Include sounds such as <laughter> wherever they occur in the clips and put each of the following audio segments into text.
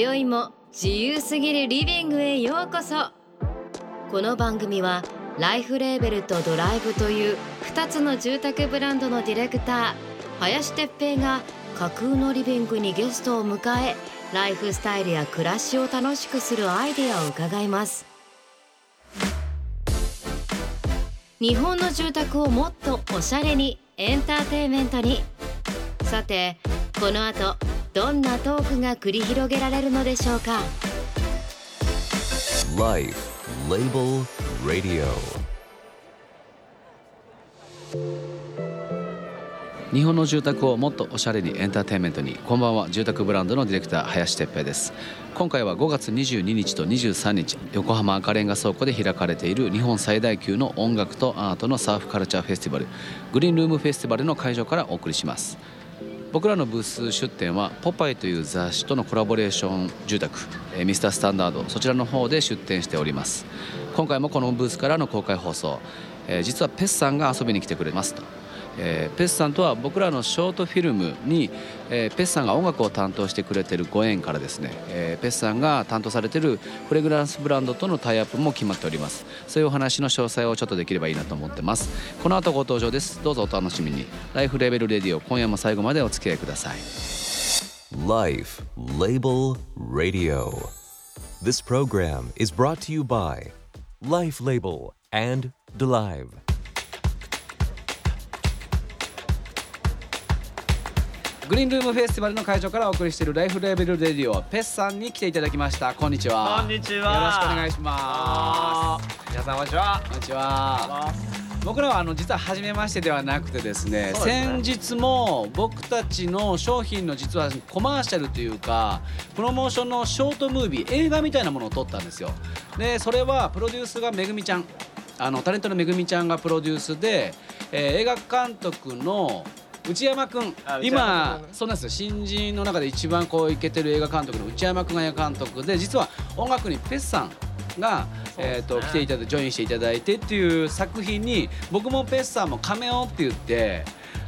今宵も自由すぎるリビングへようこそ。この番組はライフレーベルとドライブという2つの住宅ブランドのディレクター林哲平が架空のリビングにゲストを迎えライフスタイルや暮らしを楽しくするアイデアを伺います。日本の住宅をもっとおしゃれにエンターテイメントに。さてこの後どんなトークが繰り広げられるのでしょうか？Life Label Radio. 日本の住宅をもっとおしゃれにエンターテインメントに。こんばんは。住宅ブランドのディレクター林哲平です。今回は5月22日と23日横浜赤レンガ倉庫で開かれている日本最大級の音楽とアートのサーフカルチャーフェスティバルグリーンルームフェスティバルの会場からお送りします。僕らのブース出店は「ポパイ」という雑誌とのコラボレーション住宅えーミスタースタンダードそちらの方で出店しております。今回もこのブースからの公開放送、え実はペスさんが遊びに来てくれますと、えーペスさんとは僕らのショートフィルムに、えーペスさんが音楽を担当してくれてるご縁からですね、えーペスさんが担当されてるフレグランスブランドとのタイアップも決まっております。そういうお話の詳細をちょっとできればいいなと思ってます。この後ご登場です。どうぞお楽しみに。ライフレベルレディオ今夜も最後までお付き合いください。Life Label Radio. This program is brought to you by Life Label and Delive. グリーンルームフェスティバルの会場からお送りしているライフレベルレディオペスさんに来ていただきました。こんにちは。こんにちは。よろしくお願いします。皆さんこんにちは。こんにちは。僕らはあの実は初めましてではなくてですねね。先日も僕たちの商品の実はコマーシャルというかプロモーションのショートムービー映画みたいなものを撮ったんですよ。でそれはプロデュースがめぐみちゃんあのタレントのめぐみちゃんがプロデュースで、えー映画監督の内山君今そうなんですよ。新人の中で一番こうイケてる映画監督の内山君が映画監督で実は音楽にペスさんが、えー、と来ていただいてジョインしていただいてっていう作品に僕もペスさんもカメオって言って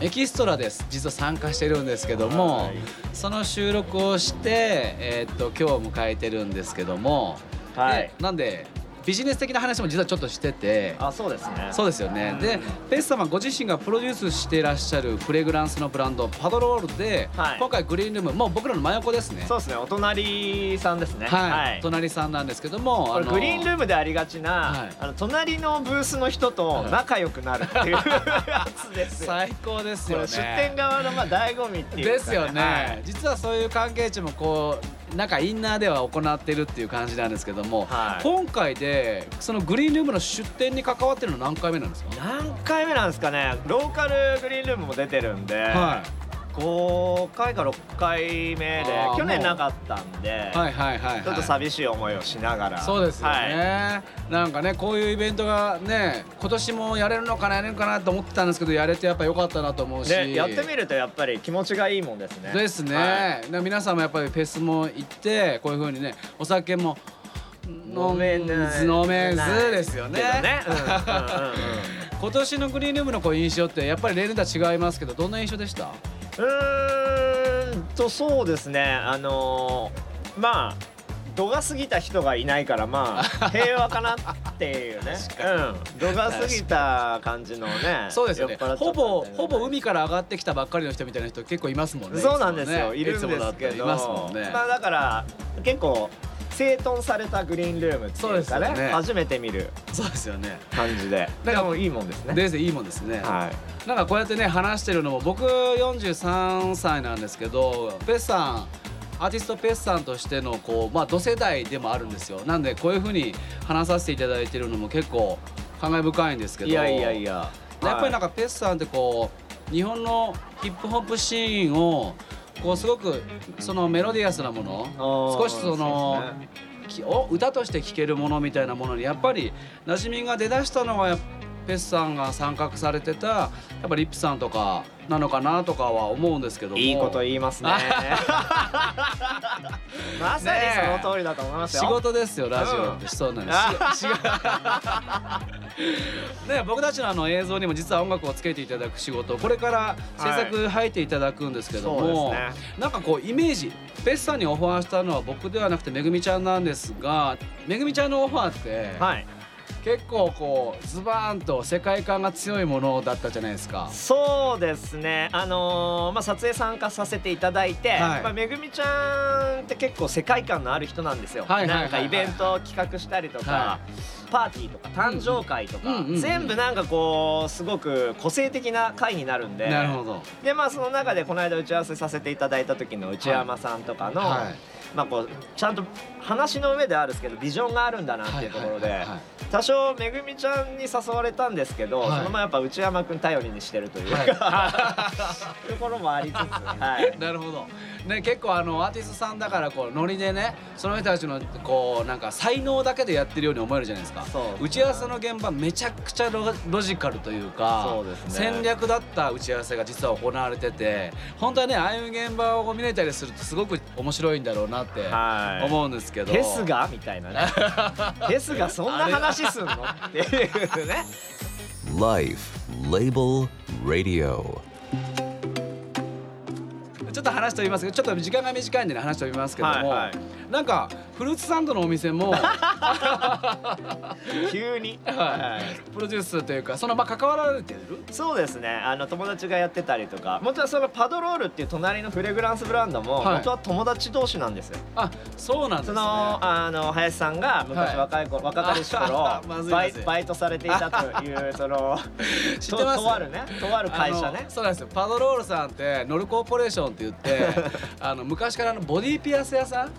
エキストラです。実は参加してるんですけどもはい。その収録をして、えー、と今日を迎えてるんですけども、はい。でなんでビジネス的な話も実はちょっとしてて。あそうですね。そうですよね、でペス様ご自身がプロデュースしていらっしゃるフレグランスのブランドパドロールで、はい。今回グリーンルームもう僕らの真横ですね。そうですね。お隣さんですね。はい、隣さんなんですけどもこれグリーンルームでありがちな、はい。あの隣のブースの人と仲良くなるっていう。<laughs> やつです。よ最高ですよね。出店側のまあ醍醐味っていうかね。ですよね、はい。実はそういう関係値もこうなんかインナーでは行ってるっていう感じなんですけども、はい。今回でそのグリーンルームの出店に関わってるの何回目なんですか？何回目なんですかね。ローカルグリーンルームも出てるんで、は5回か6回目で去年なかったんで、い、はいはいはいはい。ちょっと寂しい思いをしながら。そうですよはい。ね、なんかねこういうイベントがね今年もやれるのかなやれるかなと思ってたんですけどやれてやっぱ良かったなと思うし、でやってみるとやっぱり気持ちがいいもんですね。ですね、はい。な皆さんもやっぱりフェスも行ってこういう風にねお酒も飲めない飲めずですよね。ね、<laughs> 今年のグリーンルームのこう印象ってやっぱり例年とは違いますけどどんな印象でした？うーんとそうですね。あのーまあ度が過ぎた人がいないからまあ <laughs> 平和かなっていうね。うん。度が過ぎた感じのね <laughs> そうですよね。ほぼほぼ海から上がってきたばっかりの人みたいな人結構いますもんね。そうなんですよ、ねいるんですけど。いますもんね、まあだから結構整頓されたグリーンルームっていうかそうですよね。ね初めて見るそうですよね。感じで。だからでもいいもんですね。ですいいもんですね、はい。なんかこうやってね話してるのも僕43歳なんですけどペスさんアーティストペスさんとしてのこうまあ同世代でもあるんですよ。なんでこういうふうに話させていただいてるのも結構感慨深いんですけどいやいやいやや。っぱりなんかかペスさんってこう日本のヒップホップシーンをこうすごくそのメロディアスなもの少しそのきお歌として聴けるものみたいなものにやっぱり馴染みが出だしたのはペスさんが参画されてたやっぱリップさんとかなのかなとかは思うんですけども。いいこと言いますね。<laughs> まさにその通りだと思いますよ。仕事ですよラジオって、そうなんです。<laughs> ね僕たちのあの映像にも実は音楽をつけていただく仕事これから制作入っていただくんですけども、そうですね。なんかこうイメージペスさんにオファーしたのは僕ではなくてめぐみちゃんなんですがめぐみちゃんのオファーって、はい結構こうズバーンと世界観が強いものだったじゃないですか。そうですね。あのーまあ撮影参加させていただいて、はい。まあめぐみちゃんって結構世界観のある人なんですよ、はいはいはいはい。なんかイベントを企画したりとか、はパーティーとか誕生会とか、うんうん全部なんかこうすごく個性的な会になるんで。なるほど。でまあその中でこの間打ち合わせさせていただいた時の内山さんとかの、はいまあこうちゃんと話の上であるんですけどビジョンがあるんだなっていうところで、はいはいはいはい。多少めぐみちゃんに誘われたんですけど、はい。そのままやっぱ内山君頼りにしてるというか、<laughs> ところもありつつ、はい、なるほど、ね、結構あのアーティストさんだからこうノリでねその人たちのこうなんか才能だけでやってるように思えるじゃないですか。打ち合わせの現場めちゃくちゃロロジカルというかそうですね。戦略だった打ち合わせが実は行われてて本当はねああいう現場を見れたりするとすごく面白いんだろうなってはい。思うんですけど、テスが？みたいなね。<laughs> テスがそんな話すんの？っていうね。Life Label Radio. ちょっと話しておりますけどちょっと時間が短いんでね話しておりますけども、はいはい。なんかフルーツサンドのお店も <laughs> 急に、はい。プロデュースというかそのまあ関わられてる？そうですね。あの友達がやってたりとかもちろんそのパドロールっていう隣のフレグランスブランドも、はい。本当は友達同士なんですよ。あそうなんですね。そのあの林さんが昔はい。若い頃、若かりし頃 <laughs> あまずいバイまずい。バイトされていたという <laughs> その知ってます？ととあるねとある会社あねのそうなんですよ。パドロールさんってノルコーポレーションって言って <laughs> あの昔からあのボディピアス屋さん？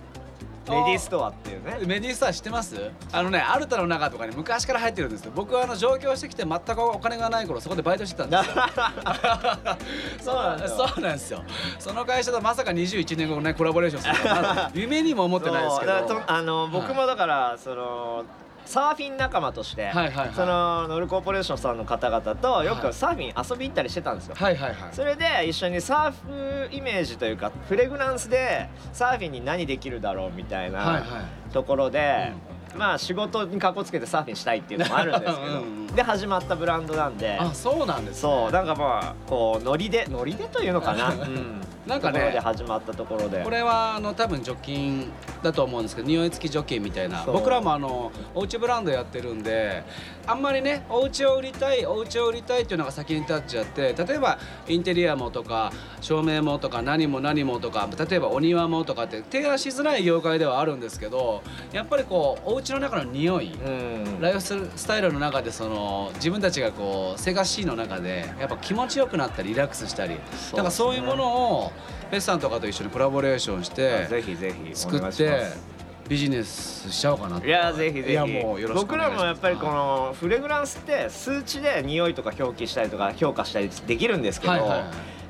レディーストアっていうね。メディスター知ってます？あのねアルタの中とかに昔から入ってるんですよ。僕はあの上京してきて全くお金がない頃そこでバイトしてたんですよ。<laughs> そうなんだ。<laughs> そうなんですよ。その会社とまさか21年後ねコラボレーションする夢にも思ってないですけどあの僕もだから、そのサーフィン仲間として、はいはいはい。そのノルコーポレーションさんの方々とよはい。くサーフィン遊び行ったりしてたんですよ。はいはいはい。それで一緒にサーフイメージというかフレグランスでサーフィンに何できるだろうみたいはいはない。ところで、まあ仕事にかこつけてサーフィンしたいっていうのもあるんですけど <laughs> うんうん。で始まったブランドなんで。あそうなんですね。そうなんかまあこうノリでノリでというのかな、<laughs> うん、なんかね始まったところで。これはあの多分除菌だと思うんですけど匂い付き除菌みたいな。僕らもあのおうちブランドやってるんであんまりねお家を売りたいお家を売りたいっていうのが先に立っちゃって例えばインテリアもとか照明もとか何も何もとか例えばお庭もとかって提案しづらい業界ではあるんですけどやっぱりこうお家の中の匂いうん。ライフスタイルの中でその自分たちがこうセガシーの中でやっぱ気持ちよくなったりリラックスしたりだからそういうものをフェスさんとかと一緒にコラボレーションしてぜひぜひお作ってすビジネスしちゃおうかないやぜひぜひ。いやもうよろしく僕らもやっぱりこのフレグランスって数値で匂いとか表記したりとか評価したりできるんですけど、はいはいはい。や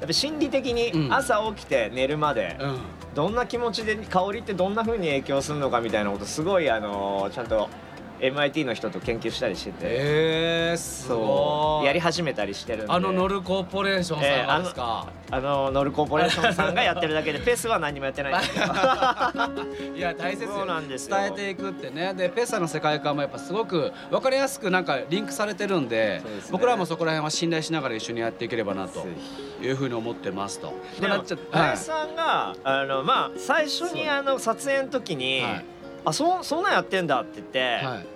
っぱ心理的にうん。朝起きて寝るまでうん。どんな気持ちで香りってどんな風に影響するのかみたいなことすごいあのちゃんと MIT の人と研究したりしてて、えそう。やり始めたりしてるんで。あのノルコーポレーションさんがですか、あのノルコーポレーションさんがやってるだけで <laughs> ペスは何もやってない <laughs> いや大切よ。そうなんですよ。伝えていくってね。でペッサの世界観もやっぱすごく分かりやすくなんかリンクされてるんでね。僕らもそこら辺は信頼しながら一緒にやっていければなとぜいうふうに思ってますと。でもなっちゃったはい。林さんがあのまあ最初にあの撮影の時に、はいあそうそんなんやってんだって言って、はい。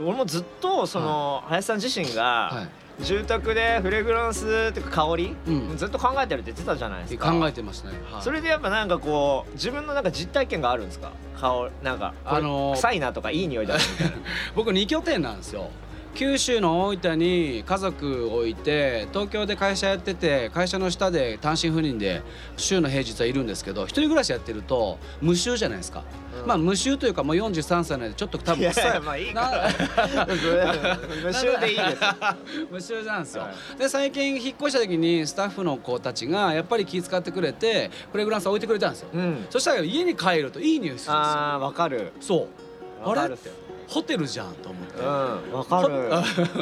俺もずっとその、林さん自身が、はい。住宅でフレグランスっていうか香り、うん。ずっと考えてるって言ってたじゃないですか。考えてますね。はい。それでやっぱなんかこう自分のなんか実体験があるんですか？香りなんかあのー臭いなとかいい匂いだなみたいな。<laughs> 僕2拠点なんですよ九州の大分に家族を置いて東京で会社やってて会社の下で単身赴任で週の平日はいるんですけど一人暮らしやってると無臭じゃないですか、うん。まあ無臭というかもう43歳なんでちょっと多分臭いやまあいいか。な無臭でいいです。無臭なんですよ、はで最近引っ越した時にスタッフの子たちがやっぱり気遣ってくれてフレグランス置いてくれたんですよ、うん。そしたら家に帰るといい匂いするんですよ。あーわかる。そう。あれ？わかるってホテルじゃんと思って。うん。わかる。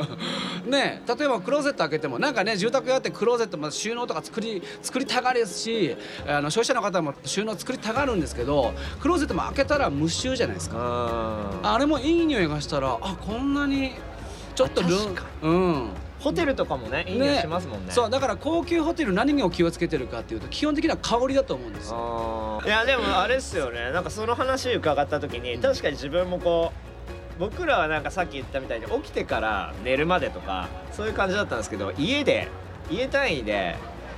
<laughs> ね例えばクローゼット開けてもなんかね住宅屋ってクローゼットま収納とか作り作りたがりですしあの消費者の方も収納作りたがるんですけどクローゼットも開けたら無臭じゃないですか。うん。あれもいい匂いがしたらあこんなにちょっとルあ確かうん。ホテルとかもねいい匂いしますもんね。そうだから高級ホテル何を気をつけてるかっていうと基本的には香りだと思うんですよ。いやでもあれっすよね。なんかその話伺った時に確かに自分もこう僕らはなんかさっき言ったみたいに起きてから寝るまでとかそういう感じだったんですけど家で家単位で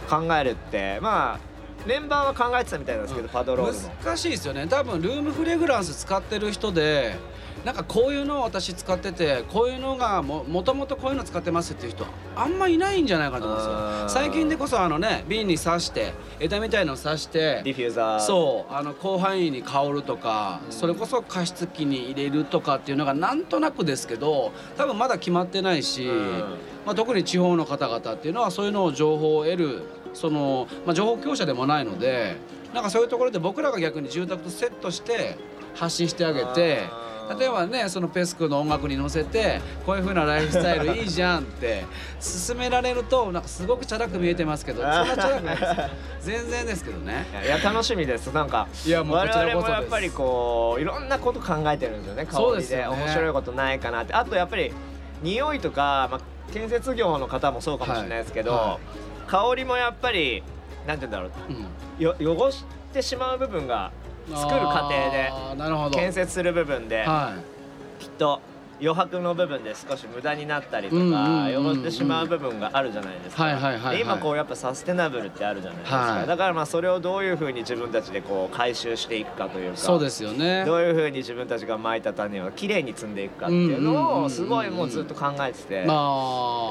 考えるってまあメンバーは考えてたみたいなんですけど、パドロールの。難しいですよね。多分ルームフレグランス使ってる人でなんかこういうのを私使っててこういうのがももともとこういうの使ってますっていう人あんまいないんじゃないかと思うんですよ。最近でこそあのね瓶に刺して枝みたいのを刺してディフューザー。そうあの広範囲に香るとか、それこそ加湿器に入れるとかっていうのがなんとなくですけど多分まだ決まってないし、うんまあ、特に地方の方々っていうのはそういうのを情報を得るその、まあ、情報強者でもないのでなんかそういうところで僕らが逆に住宅とセットして発信してあげて。例えばねそのペスクの音楽に乗せてこういう風なライフスタイルいいじゃんって勧められるとなんかすごくチャラく見えてますけどそんなチャラくないです。よ全然ですけどね。いや楽しみです。なんかいやもうこ我ちらこそやっぱりこういろんなこと考えてるんですよね香りで。ね。面白いことないかなって。あとやっぱり匂いとか、まあ、建設業の方もそうかもしれないですけど、はいは香りもやっぱりなんて言うんだろう。ん。うよ汚してしまう部分が作る過程で建設する部分ではきっと余白の部分で少し無駄になったりとか汚してしまう部分があるじゃないですか。今こうやっぱサステナブルってあるじゃないですか、はい。だからまあそれをどういうふうに自分たちでこう回収していくかというかいそうですよね。どういうふうに自分たちがまいた種をきれいに積んでいくかっていうのをすごいもうずっと考えてて、まや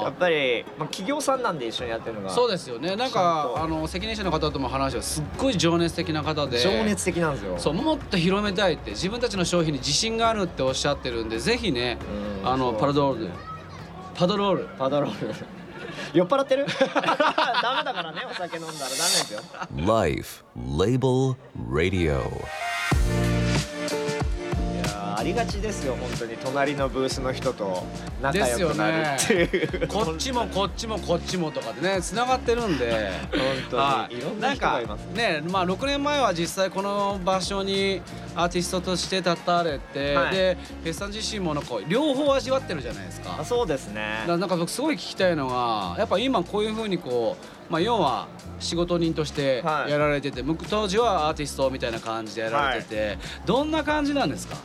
あっぱり、まあ、企業さんなんで一緒にやってるのがそうですよねなんかあの責任者の方とも話はすっごい情熱的な方で。情熱的なんですよ。そうもっと広めたいって自分たちの商品に自信があるっておっしゃってるんでぜひねうん。あのパラドールパドロール。パドロール。酔っ払ってる？ダメだからねお酒飲んだらダメですよ。Life Label Radio. りがちですよ本当に隣のブースの人と仲良くなるっていう、こっちもこっちもこっちもとかでねつながってるんで。本当に、はい。いろんな人がいますね。まあ6年前は実際この場所にアーティストとして立たれて、はい。でフェスさん自身もなんか両方味わってるじゃないですか。あそうですね。なんか僕すごい聞きたいのがやっぱ今こういうふうにこう、まあ、要は仕事人としてはい。やられてて、僕当時はアーティストみたいな感じでやられてて、どんな感じなんですか？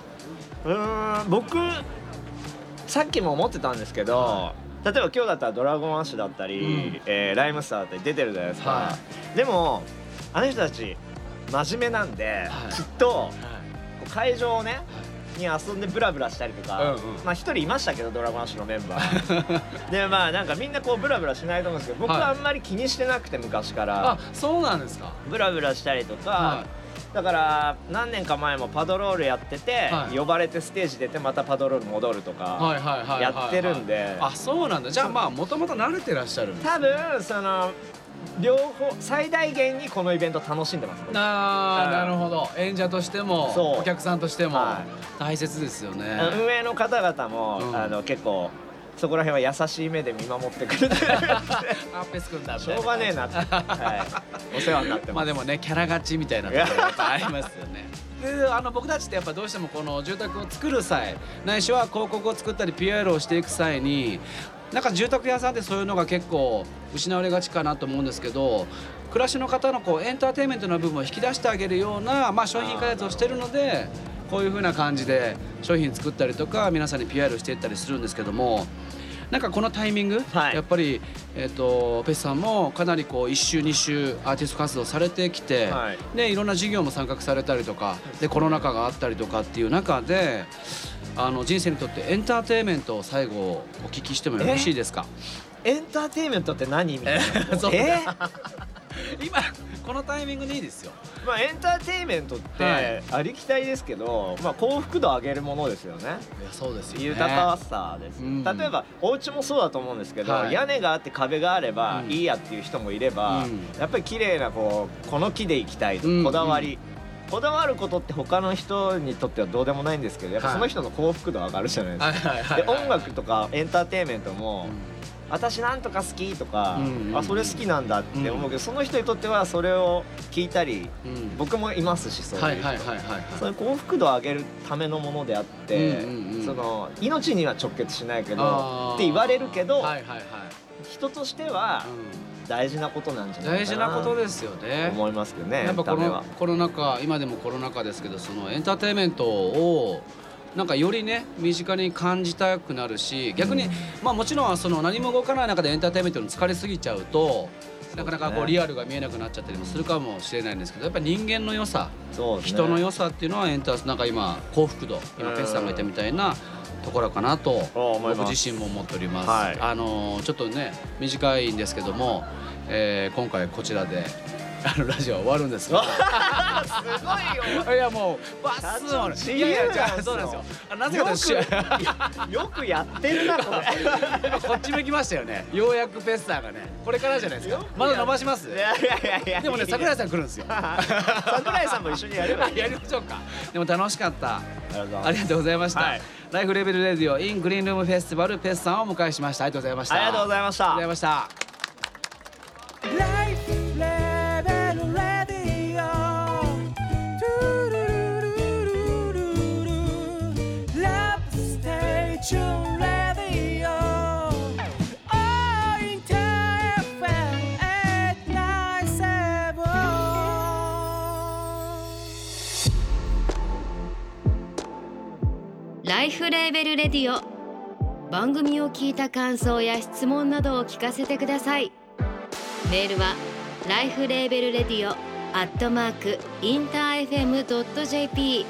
うーん僕さっきも思ってたんですけど、例えば今日だったらドラゴンアッシュだったり、うん。えーライムスターだったり出てるじゃないですか、はでもあの人たち真面目なんで、はい。きっと会場をねに遊んでブラブラしたりとか、うんうん。まあ一人いましたけどドラゴンアッシュのメンバー。<laughs> でまあなんかみんなこうブラブラしないと思うんですけど僕はい。はあんまり気にしてなくて昔から、あそうなんですか。ブラブラしたりとか、はだから何年か前もパドロールやってて、はい。呼ばれてステージ出てまたパドロール戻るとか、やってるんで。あそうなんだ。じゃあまあもともと慣れてらっしゃる。多分その両方最大限にこのイベント楽しんでます。僕あーうん。なるほど。演者としてもお客さんとしてもは大切ですよね、運営の方々も、うん。あの結構そこら辺は優しい目で見守ってくれてる。あペスくんだみしょうがねえなって、はい、お世話になってます。まあでもねキャラ勝ちみたいなところがやっぱありますよね。<laughs> であの僕たちってやっぱどうしてもこの住宅を作る際ないしは広告を作ったり PR をしていく際になんか住宅屋さんってそういうのが結構失われがちかなと思うんですけど暮らしの方のこうエンターテインメントの部分を引き出してあげるような、まあ、商品開発をしてるのでこういう風な感じで商品作ったりとか皆さんに PR していったりするんですけども。なんかこのタイミング、はい。やっぱり、えー、とペスさんもかなりこう1週2週アーティスト活動されてきて、はい。でいろんな事業も参画されたりとかでコロナ禍があったりとかっていう中であの人生にとってエンターテインメントを最後お聞きしてもよろしいですか？エンターテインメントって何みたいな。<laughs> <laughs> 今このタイミングでいいですよ。まあ、エンターテインメントっはい。てありきたりですけど、まあ、幸福度上げるものですよね。いやそうですよね。豊かさです、うん。例えばお家もそうだと思うんですけど、はい。屋根があって壁があればうん。いいやっていう人もいれば、うん。やっぱり綺麗なこうこの木で行きたいとうん。こだわり、こだわることって他の人にとってはどうでもないんですけどやっぱその人の幸福度上がるじゃないですか、はいで音楽とかエンターテインメントも、私なんとか好きとか、あそれ好きなんだって思うけど、その人にとってはそれを聞いたりうん。僕もいますしそういうそういう幸福度を上げるためのものであって、その命には直結しないけあどー。って言われるけど、人としてはう大事なことなんじゃないん大事なことかですよなね。思いますけどねやっぱこのコロナ禍今でもコロナ禍ですけどそのエンターテインメントをなんかよりね身近に感じたくなるし逆に、まあもちろんその何も動かない中でエンターテインメントに疲れすぎちゃうとなかなかこうリアルが見えなくなっちゃったりもするかもしれないんですけどやっぱ人間の良さね。人の良さっていうのはエンターなんか今幸福度今うんペスさんが言ったみたいなところかなと僕自身も思っております。はい。あのちょっとね短いんですけども、えー今回こちらであのラジオは終わるんですが。<laughs> すごいよ。いやもうバス社長自由いやいやじゃあそうなんですよ。あなぜかというとよくやってるなこれ。今 <laughs> こっち向きましたよね。ようやくペッサーがねこれからじゃないですか。まだ伸ばします？いやいやいやいや。でもね桜井さん来るんですよ。<laughs> 桜井さんも一緒にやればやりましょうか。でも楽しかった。ありがとうございました、はいライフレベルレディオ in グリーンルームフェスティバルペッサーをお迎えしました。ありがとうございました。ありがとうございました。ありがとうございましたLIFE LABEL RADIO。番組を聞いた感想や質問などを聞かせてください。メールはライフレーベルレディオアットマークインター FM.jp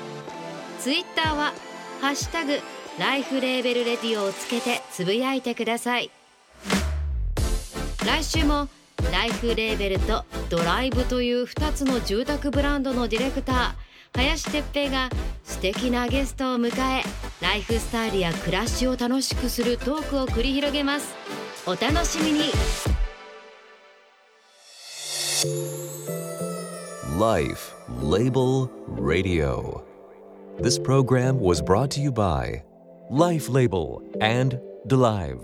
ツイッターはハッシュタグ LIFE LABEL RADIO をつけてつぶやいてください。来週も LIFE LABEL と Dolive という2つの住宅ブランドのディレクター林哲平が素敵なゲストを迎えライフスタイルや暮らしを楽しくするトークを繰り広げますお楽しみに Life Label Radio. This program was brought to you by Life Label and DeLive.